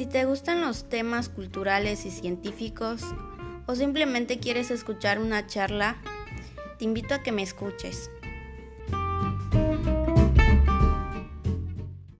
Si te gustan los temas culturales y científicos o simplemente quieres escuchar una charla, te invito a que me escuches.